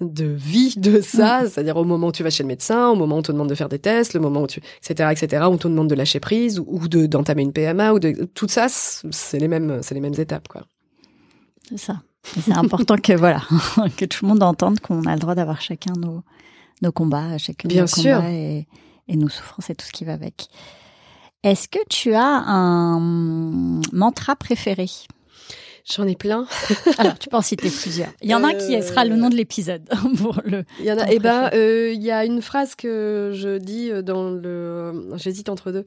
de vie de ça, c'est-à-dire au moment où tu vas chez le médecin, au moment où on te demande de faire des tests, le moment où tu, etc., etc., où on te demande de lâcher prise ou, ou de d'entamer une PMA ou de tout ça, c'est les mêmes, c'est les mêmes étapes, quoi.
C'est ça. C'est important que voilà que tout le monde entende qu'on a le droit d'avoir chacun nos nos combats, chacun
Bien
nos
sûr.
combats et, et nos souffrances et tout ce qui va avec. Est-ce que tu as un mantra préféré?
J'en ai plein.
Alors, tu peux en citer plusieurs. Il y en a un qui
Euh,
sera le nom de l'épisode pour le.
Il y en a. Eh ben, euh, il y a une phrase que je dis euh, dans le. J'hésite entre deux.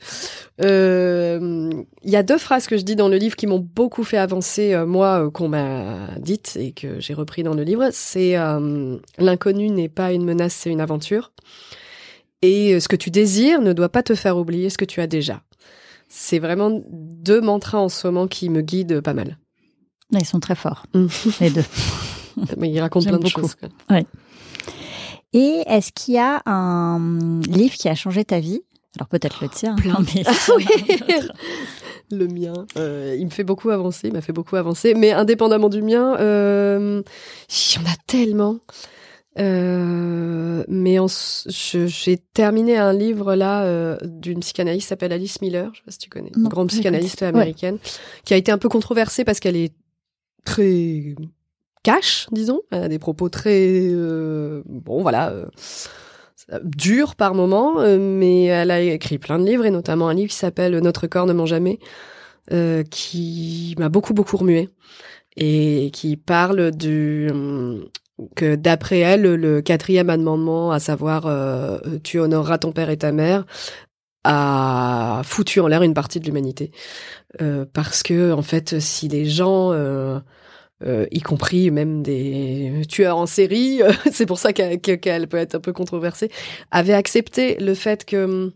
Euh, Il y a deux phrases que je dis dans le livre qui m'ont beaucoup fait avancer moi, qu'on m'a dites et que j'ai repris dans le livre. C'est l'inconnu n'est pas une menace, c'est une aventure. Et ce que tu désires ne doit pas te faire oublier ce que tu as déjà. C'est vraiment deux mantras en ce moment qui me guident pas mal.
Ils sont très forts,
Mm.
les deux.
Mais ils racontent plein de
beaucoup.
choses. quoi.
Et est-ce qu'il y a un livre qui a changé ta vie? Alors peut-être le tien.
plein.
hein, mais
Oui. le mien. Euh, il me fait beaucoup avancer, il m'a fait beaucoup avancer. Mais indépendamment du mien, euh, il y en a tellement. Euh, mais j'ai terminé un livre là euh, d'une psychanalyste qui s'appelle Alice Miller, je sais pas si tu connais, une grande psychanalyste américaine, qui a été un peu controversée parce qu'elle est très cash, disons. Elle a des propos très euh, bon, voilà. euh, durs par moment, euh, mais elle a écrit plein de livres et notamment un livre qui s'appelle Notre corps ne ment jamais, euh, qui m'a beaucoup beaucoup remué et qui parle du hum, que d'après elle le quatrième amendement, à savoir tu honoreras ton père et ta mère, a foutu en l'air une partie de l'humanité. Euh, parce que en fait si les gens euh, euh, y compris même des tueurs en série, c'est pour ça qu'elle peut être un peu controversée, avaient accepté le fait que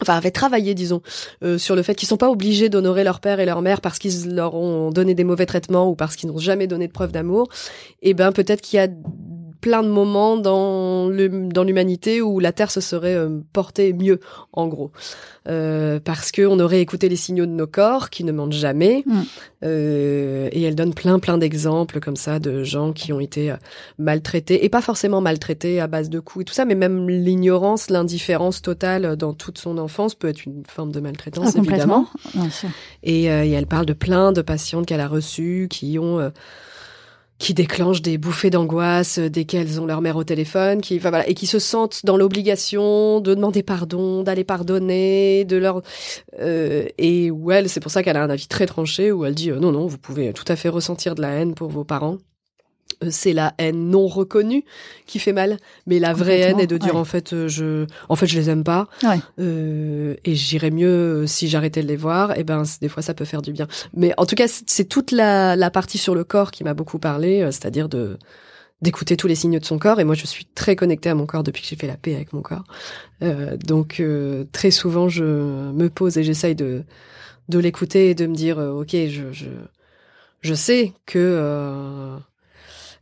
enfin avaient travaillé disons euh, sur le fait qu'ils sont pas obligés d'honorer leur père et leur mère parce qu'ils leur ont donné des mauvais traitements ou parce qu'ils n'ont jamais donné de preuve d'amour et eh ben peut-être qu'il y a plein de moments dans l'humanité où la Terre se serait euh, portée mieux, en gros, euh, parce que on aurait écouté les signaux de nos corps qui ne mentent jamais. Mm. Euh, et elle donne plein plein d'exemples comme ça de gens qui ont été maltraités et pas forcément maltraités à base de coups et tout ça, mais même l'ignorance, l'indifférence totale dans toute son enfance peut être une forme de maltraitance ah, évidemment. Et, et, elle parle de plein de patientes qu'elle a reçues qui ont qui déclenchent des bouffées d'angoisse dès qu'elles ont leur mère au téléphone, qui, enfin, voilà, et qui se sentent dans l'obligation de demander pardon, d'aller pardonner, de leur euh, et où elle, c'est pour ça qu'elle a un avis très tranché où elle dit euh, non non, vous pouvez tout à fait ressentir de la haine pour vos parents, euh, c'est la haine non reconnue qui fait mal, mais la vraie haine est de dire en fait euh, je en fait je les aime pas euh, et j'irais mieux si j'arrêtais de les voir. Et ben des fois ça peut faire du bien. Mais en tout cas c'est toute la, la partie sur le corps qui m'a beaucoup parlé, c'est-à-dire de d'écouter tous les signes de son corps. Et moi je suis très connectée à mon corps depuis que j'ai fait la paix avec mon corps. donc très souvent je me pose et j'essaye de de l'écouter et de me dire ok je je je sais que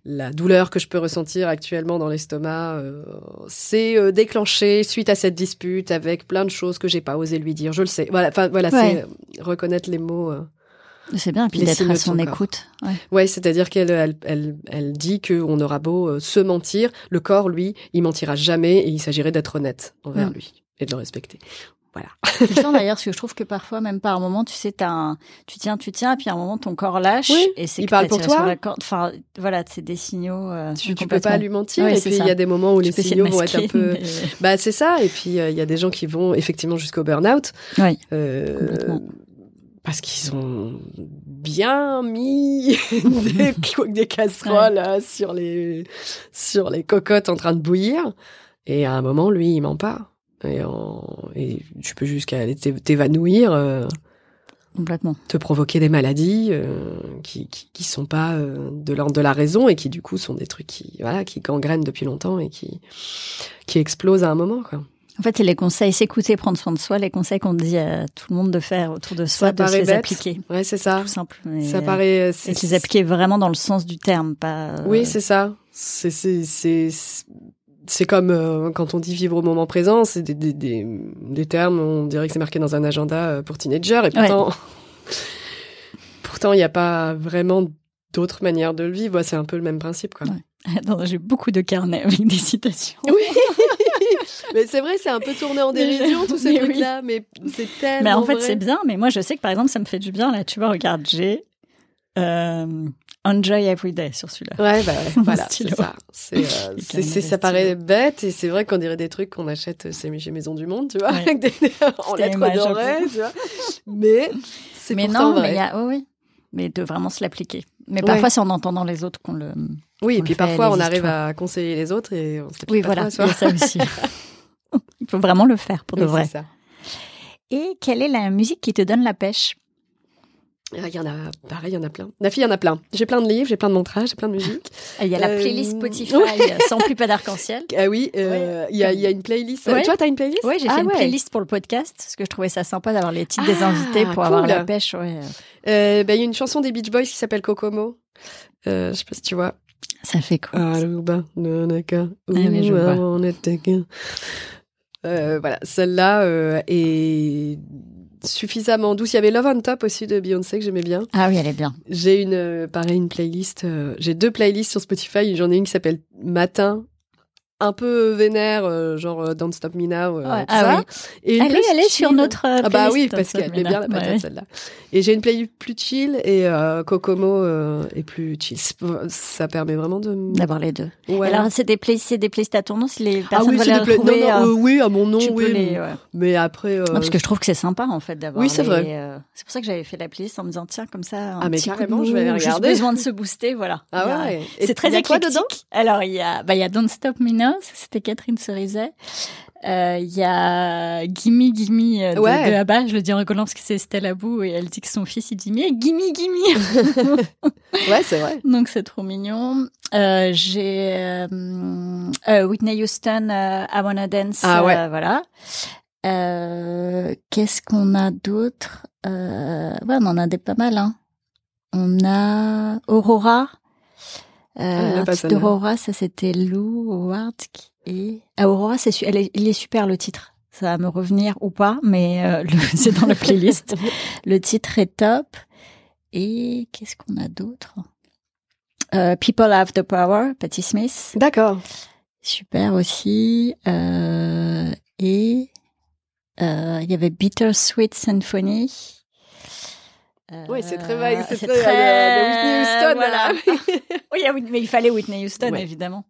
la douleur que je peux ressentir actuellement dans l'estomac, euh, c'est euh, déclenché suite à cette dispute avec plein de choses que j'ai pas osé lui dire. Je le sais. Voilà, enfin voilà, c'est reconnaître les mots. Euh,
c'est bien, puis d'être à son, écoute.
Ouais, ouais c'est-à-dire qu'elle elle, elle, elle dit qu'on aura beau se mentir, le corps, lui, il mentira jamais et il s'agirait d'être honnête envers lui et de le respecter. Voilà.
C'est d'ailleurs, parce que je trouve que parfois, même par un moment, tu sais, as un, tu tiens, tu tiens, et puis à un moment, ton corps lâche.
et c'est il parle pour toi.
Enfin, voilà, c'est des signaux. Euh,
tu, tu peux pas lui mentir. et puis il y a des moments où les signaux vont être un peu. Bah c'est ça. Et puis euh, il y a des gens qui vont effectivement jusqu'au burn-out.
Oui. Euh,
parce qu'ils ont bien mis des, des casseroles euh, sur les sur les cocottes en train de bouillir. Et à un moment, lui, il ment pas et, et tu peux jusqu'à aller t'évanouir. Euh,
Complètement.
Te provoquer des maladies euh, qui, qui, qui sont pas euh, de l'ordre de la raison et qui du coup sont des trucs qui voilà qui gangrènent depuis longtemps et qui qui explosent à un moment quoi.
En fait, c'est les conseils s'écouter, prendre soin de soi, les conseils qu'on dit à tout le monde de faire autour de soi, de les appliquer.
Ouais, c'est ça.
Tout simple.
ça paraît.
Et les appliquer vraiment dans le sens du terme, pas.
Oui, c'est ça. C'est c'est c'est comme euh, quand on dit vivre au moment présent, c'est des, des, des, des, termes, on dirait que c'est marqué dans un agenda euh, pour teenagers, et pourtant, pourtant, il n'y a pas vraiment d'autres manières de le vivre. C'est un peu le même principe, quoi.
j'ai beaucoup de carnets avec des citations.
Oui. mais c'est vrai, c'est un peu tourné en dérision, tous ces trucs-là, mais c'est tellement.
Mais en fait, c'est bien, mais moi, je sais que par exemple, ça me fait du bien, là, tu vois, regarde, j'ai, euh, enjoy every day sur celui-là.
Ouais, bah voilà, c'est ça. C'est, euh, ça paraît bête et c'est vrai qu'on dirait des trucs qu'on achète euh, chez Maison du Monde, tu vois, avec des, en lettres dorées, tu vois. Mais c'est
mais
non,
vrai. mais il y a, oui, mais de vraiment se l'appliquer. Mais parfois, c'est en entendant les autres qu'on le.
Oui, et puis parfois, on arrive à conseiller les autres et on se
Oui, voilà, c'est ça aussi. il faut vraiment le faire pour de vrai. Ça. Et quelle est la musique qui te donne la pêche?
Il y en a, pareil, il y en a plein. La fille, il y en a plein. J'ai plein de livres, j'ai plein de montrages, j'ai plein de musique.
Ah, il y a la playlist euh, Spotify euh, sans plus pas d'arc-en-ciel.
Ah oui, euh, il y, a, y, a, une playlist. Ouais. Toi, t'as une playlist?
Oui, j'ai fait ah une playlist pour le podcast parce que je trouvais ça sympa d'avoir les titres des invités pour avoir la pêche.
Euh, bah, il y a une chanson des Beach Boys qui s'appelle Kokomo. Euh, je sais pas si tu vois.
Ça fait quoi?
Aruba, Nanaka, euh, voilà, celle-là euh, est suffisamment douce. Il y avait Love on Top aussi de Beyoncé que j'aimais bien.
Ah oui, elle est bien.
J'ai une, euh, pareil, une playlist. Euh, j'ai deux playlists sur Spotify. J'en ai une qui s'appelle Matin un peu vénère, euh, genre euh, Don't Stop Me Now, euh,
ah ça. Oui. Et est, elle est sur notre
Ah bah oui, parce qu'elle met bien la patate celle-là. Et j'ai une playlist plus chill et Kokomo est plus chill. Ça permet vraiment de
d'avoir les deux. Ouais. Alors c'est des playlists, c'est des playlists à ton nom si les personnes
ah oui,
veulent les retrouver.
Non, non, oui, à mon nom, oui. Les, mais après.
parce que je trouve que c'est sympa en fait d'avoir.
Oui, c'est vrai.
C'est pour ça que j'avais fait la playlist en me disant tiens comme ça. Un
ah mais
petit
carrément, je vais regarder.
Juste besoin de se booster, voilà.
Ah ouais.
C'est très éclectique. Alors il y a, bah il y a Don't Stop Me Now, c'était Catherine Cerizet. Euh, Il y a Gimme Gimme euh, de,
Ouais.
de Abba. Je le dis en rigolant parce que c'est Stella Bou et elle dit que son fils il dit mais Gimme Gimme.
Ouais, c'est vrai.
Donc c'est trop mignon. Euh, J'ai euh, Whitney Houston, I Wanna Dance.
Ah ouais.
voilà. Qu'est-ce qu'on a d'autre? Ouais, on en a des pas mal. Hein. On a Aurora.
Ah,
Euh, d'Aurora, ça c'était Lou Howard. qui est- Ah, Aurora, c'est su- elle est, il est super le titre. Ça va me revenir ou pas, mais euh, c'est dans la playlist. le titre est top. Et qu'est-ce qu'on a d'autre? Euh, People Have the Power, Patti Smith.
D'accord.
Super aussi. Euh, et il y avait Bittersweet Symphony. Euh,
Ouais, c'est très vague. C'est
c'est
très, euh, Whitney Houston.
voilà.
là.
Oui, mais il fallait Whitney Houston,
Ouais.
évidemment.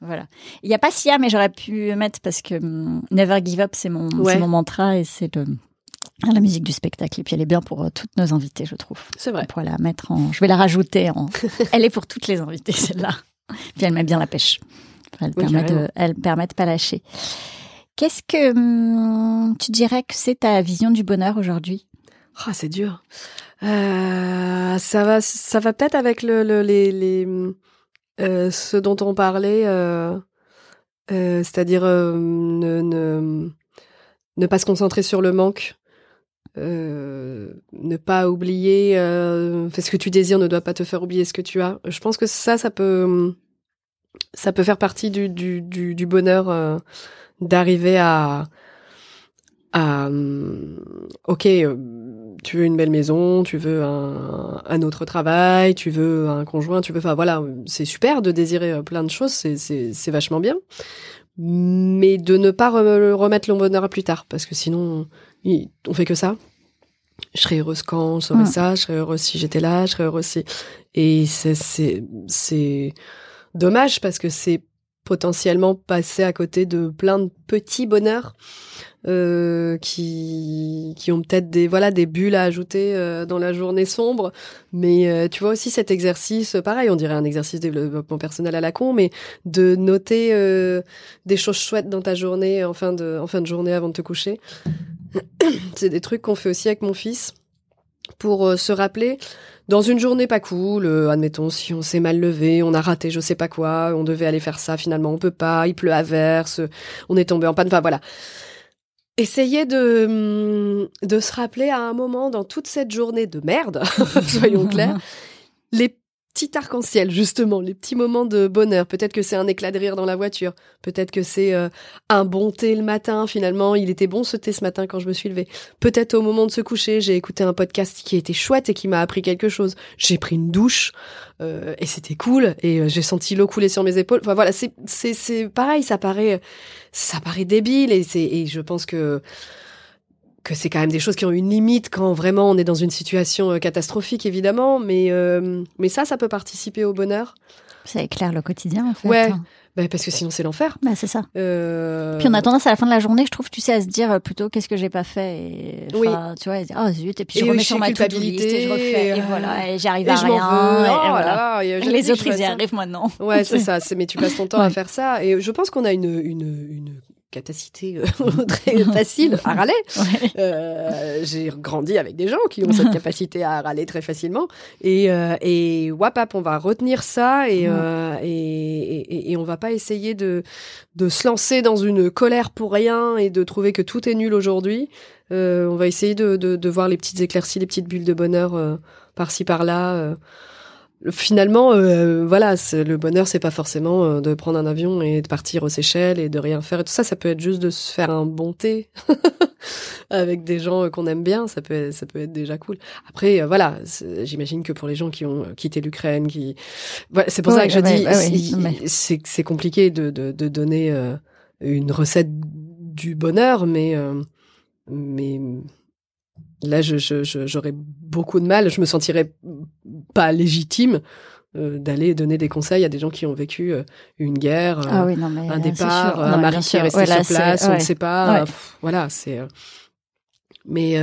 Voilà. Il n'y a pas Sia, mais j'aurais pu mettre parce que hum, Never Give Up, c'est mon,
Ouais.
mon mantra et c'est le, la musique du spectacle. Et puis elle est bien pour euh, toutes nos invités, je trouve.
C'est vrai.
On pourrait la mettre en. Je vais la rajouter en. elle est pour toutes les invités, celle-là. Puis elle met bien la pêche. Enfin, elle,
Oui,
permet de, elle permet de pas lâcher. Qu'est-ce que hum, tu dirais que c'est ta vision du bonheur aujourd'hui?
Ah, c'est dur. Euh, ça va, ça va peut-être avec le, le- les, euh, ce dont on parlait, euh, c'est-à-dire ne, ne ne pas se concentrer sur le manque, ne pas oublier. Ce que tu désires ne doit pas te faire oublier ce que tu as. Je pense que ça, ça peut, ça peut faire partie du du du, bonheur d'arriver à à hum, ok euh, tu veux une belle maison tu veux un, un autre travail tu veux un conjoint tu veux enfin voilà c'est super de désirer euh, plein de choses c'est c'est c'est vachement bien. Mais de ne pas re- remettre le bonheur à plus tard parce que sinon on fait que ça. Je serais heureuse quand je saurais
Mm.
ça je serais heureuse si j'étais là je serais heureuse si et c'est c'est c'est dommage parce que c'est potentiellement passer à côté de plein de petits bonheurs euh, qui qui ont peut-être des voilà des bulles à ajouter euh, dans la journée sombre mais euh, tu vois aussi cet exercice pareil on dirait un exercice de développement personnel à la con mais de noter euh, des choses chouettes dans ta journée en fin de en fin de journée avant de te coucher c'est des trucs qu'on fait aussi avec mon fils pour euh, se rappeler dans une journée pas cool, euh, admettons si on s'est mal levé, on a raté je sais pas quoi, on devait aller faire ça, finalement on peut pas, il pleut à verse, on est tombé en panne, enfin voilà. Essayez de, hum, de se rappeler à un moment dans toute cette journée de merde, soyons clairs, petits arcs-en-ciel, justement, les petits moments de bonheur. Peut-être que c'est un éclat de rire dans la voiture. Peut-être que c'est euh, un bon thé le matin. Finalement, il était bon ce thé ce matin quand je me suis levée. Peut-être au moment de se coucher, j'ai écouté un podcast qui était chouette et qui m'a appris quelque chose. J'ai pris une douche euh, et c'était cool et euh, j'ai senti l'eau couler sur mes épaules. Enfin voilà, c'est pareil. Ça paraît ça paraît débile et et je pense que que c'est quand même des choses qui ont une limite quand vraiment on est dans une situation euh, catastrophique évidemment mais euh, mais ça ça peut participer au bonheur
Ça éclaire le quotidien, en fait.
Ouais. bah, parce que sinon c'est l'enfer
Bah, c'est ça.
euh...
Puis on a tendance à la fin de la journée, je trouve, tu sais, à se dire plutôt qu'est-ce que j'ai pas fait et
Oui.
tu vois, et dire, oh zut et puis je
Et
remets sur ma list et je refais et
culpabilité,
voilà et j'arrive à rien
veux
et,
oh
voilà.
et
les autres ils y
ça.
arrivent maintenant.
Ouais, c'est ça. Mais tu passes ton temps à faire ça, et je pense qu'on a une une une capacité euh, très facile à râler.
Ouais.
Euh, j'ai grandi avec des gens qui ont cette capacité à râler très facilement, et euh, et wapap, on va retenir ça, et, euh, et, et et on va pas essayer de de se lancer dans une colère pour rien et de trouver que tout est nul aujourd'hui. On va essayer de, de de voir les petites éclaircies, les petites bulles de bonheur par-ci par-là. Finalement, euh, voilà, le bonheur, c'est pas forcément euh, de prendre un avion et de partir aux Seychelles et de rien faire et tout ça. Ça peut être juste de se faire un bon thé avec des gens euh, qu'on aime bien. Ça peut, ça peut être déjà cool. Après, euh, voilà, j'imagine que pour les gens qui ont quitté l'Ukraine, qui, voilà, c'est pour ça que je
ouais,
dis,
ouais, ouais,
c'est- compliqué de, de, de donner une recette du bonheur, mais euh, mais là, je, je, je- j'aurais beaucoup de mal. Je me sentirais pas légitime euh, d'aller donner des conseils à des gens qui ont vécu euh, une guerre, euh,
Ah oui, non, mais
un
euh, c'est
départ, un mari qui est resté
Ouais, là,
sur place, on ne
ouais.
sait pas.
Ouais.
pff, voilà, c'est. Mais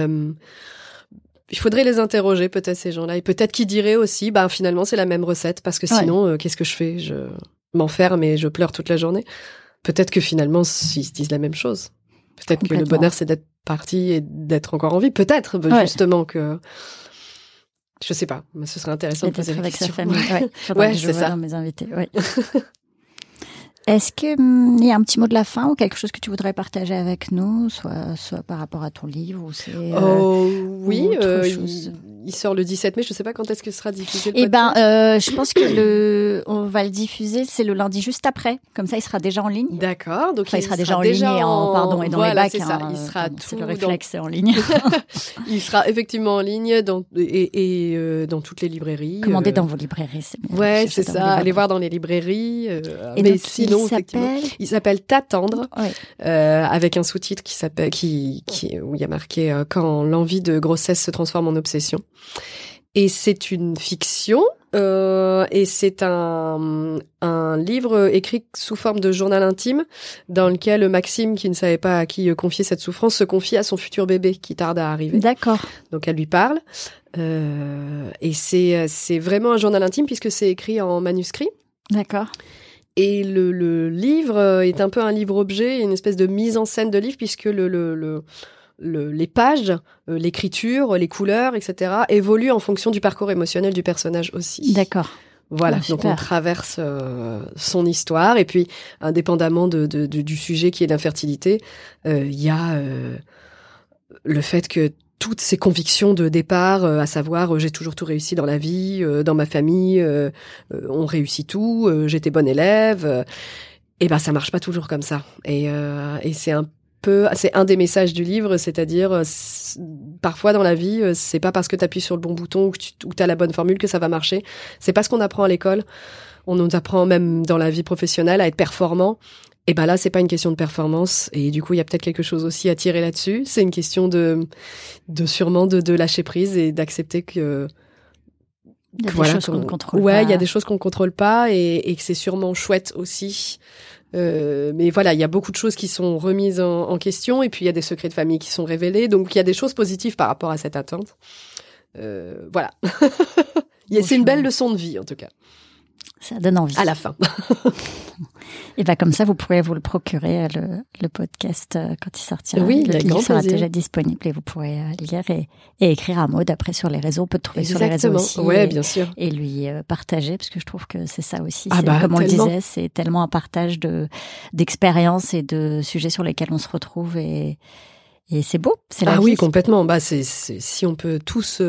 il faudrait les interroger peut-être ces gens-là et peut-être qu'ils diraient aussi, bah finalement c'est la même recette parce que sinon qu'est-ce que je fais? Je m'enferme et je pleure toute la journée. peut-être que finalement, ils se disent la même chose. Peut-être que le bonheur, c'est d'être parti et d'être encore en vie. Peut-être, justement, que. Je sais pas, mais ce serait intéressant de poser avec sa famille.
Ouais, c'est ça. mes invités. Ouais. Est-ce qu'il hum, y a un petit mot de la fin ou quelque chose que tu voudrais partager avec nous, soit, soit par rapport à ton livre ou c'est
euh, oh, oui, euh, il, sort le 17 mai. Je ne sais pas quand est-ce que sera diffusé.
Eh ben, euh, je pense que le, on va le diffuser, c'est le lundi juste après. Comme ça, il sera déjà en ligne.
D'accord.
Donc il, sera, déjà en ligne et en, pardon et dans les bacs.
Ça. Hein, il sera
tout le réflexe en ligne.
il sera effectivement en ligne dans, et, et dans toutes les librairies.
Commandez dans vos librairies.
Ouais, c'est ça. Allez voir dans les librairies. et mais sinon il s'appelle T'attendre, euh, avec un sous-titre qui s'appelle, qui, qui, où il y a marqué euh, Quand l'envie de grossesse se transforme en obsession. Et c'est une fiction, euh, et c'est un, un livre écrit sous forme de journal intime, dans lequel Maxime, qui ne savait pas à qui confier cette souffrance, se confie à son futur bébé qui tarde à arriver.
D'accord.
Donc elle lui parle. Euh, et c'est, c'est vraiment un journal intime puisque c'est écrit en manuscrit.
D'accord.
Et le, livre euh, est un peu un livre-objet, une espèce de mise en scène de livre, puisque le, les pages, euh, l'écriture, les couleurs, etc., évoluent en fonction du parcours émotionnel du personnage aussi.
D'accord.
Voilà, ah, donc on traverse euh, son histoire, et puis, indépendamment de, du sujet qui est l'infertilité, il y a le fait que toutes ces convictions de départ, euh, à savoir euh, j'ai toujours tout réussi dans la vie, euh, dans ma famille, on réussit tout, j'étais bonne élève. et ben ça marche pas toujours comme ça. Et, et c'est un peu, c'est un des messages du livre, c'est-à-dire parfois dans la vie, c'est pas parce que tu appuies sur le bon bouton ou que tu la bonne formule que ça va marcher. C'est pas ce qu'on apprend à l'école. On nous apprend même dans la vie professionnelle à être performant. Et ben là, c'est pas une question de performance. Et du coup, il y a peut-être quelque chose aussi à tirer là-dessus. C'est une question de, de sûrement de, lâcher prise et d'accepter que.
Il y a des choses qu'on ne contrôle
ouais, il y a des choses qu'on contrôle pas et, que c'est sûrement chouette aussi. Euh, mais voilà, il y a beaucoup de choses qui sont remises en, question et puis il y a des secrets de famille qui sont révélés. Donc il y a des choses positives par rapport à cette attente. Euh, voilà. c'est une belle leçon de vie en tout cas.
Ça donne envie.
À la fin.
et bien comme ça, vous pourrez vous le procurer, le, le podcast, euh, quand il sortira.
Oui,
le
livre
sera déjà disponible et vous pourrez euh, lire et, et, écrire un mot d'après sur les réseaux. On peut te trouver sur les réseaux aussi.
Ouais, bien sûr.
Et lui euh, partager, parce que je trouve que c'est ça aussi.
Ah bah,
comme on le disait, c'est tellement un partage de d'expériences et de sujets sur lesquels on se retrouve et et c'est beau. C'est
ah oui, complètement. Bah c'est si on peut tous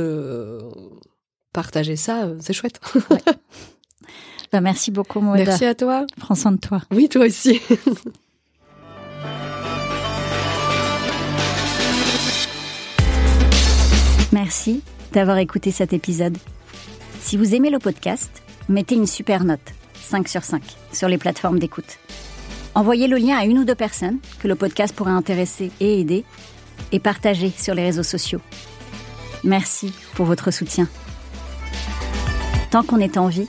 partager ça, c'est chouette. Ouais.
Bah, merci beaucoup, Maud.
Merci à toi.
Prends soin de toi.
Oui, toi aussi.
Merci d'avoir écouté cet épisode. Si vous aimez le podcast, mettez une super note, 5 sur 5, sur les plateformes d'écoute. Envoyez le lien à une ou deux personnes que le podcast pourrait intéresser et aider, et partagez sur les réseaux sociaux. Merci pour votre soutien. Tant qu'on est en vie,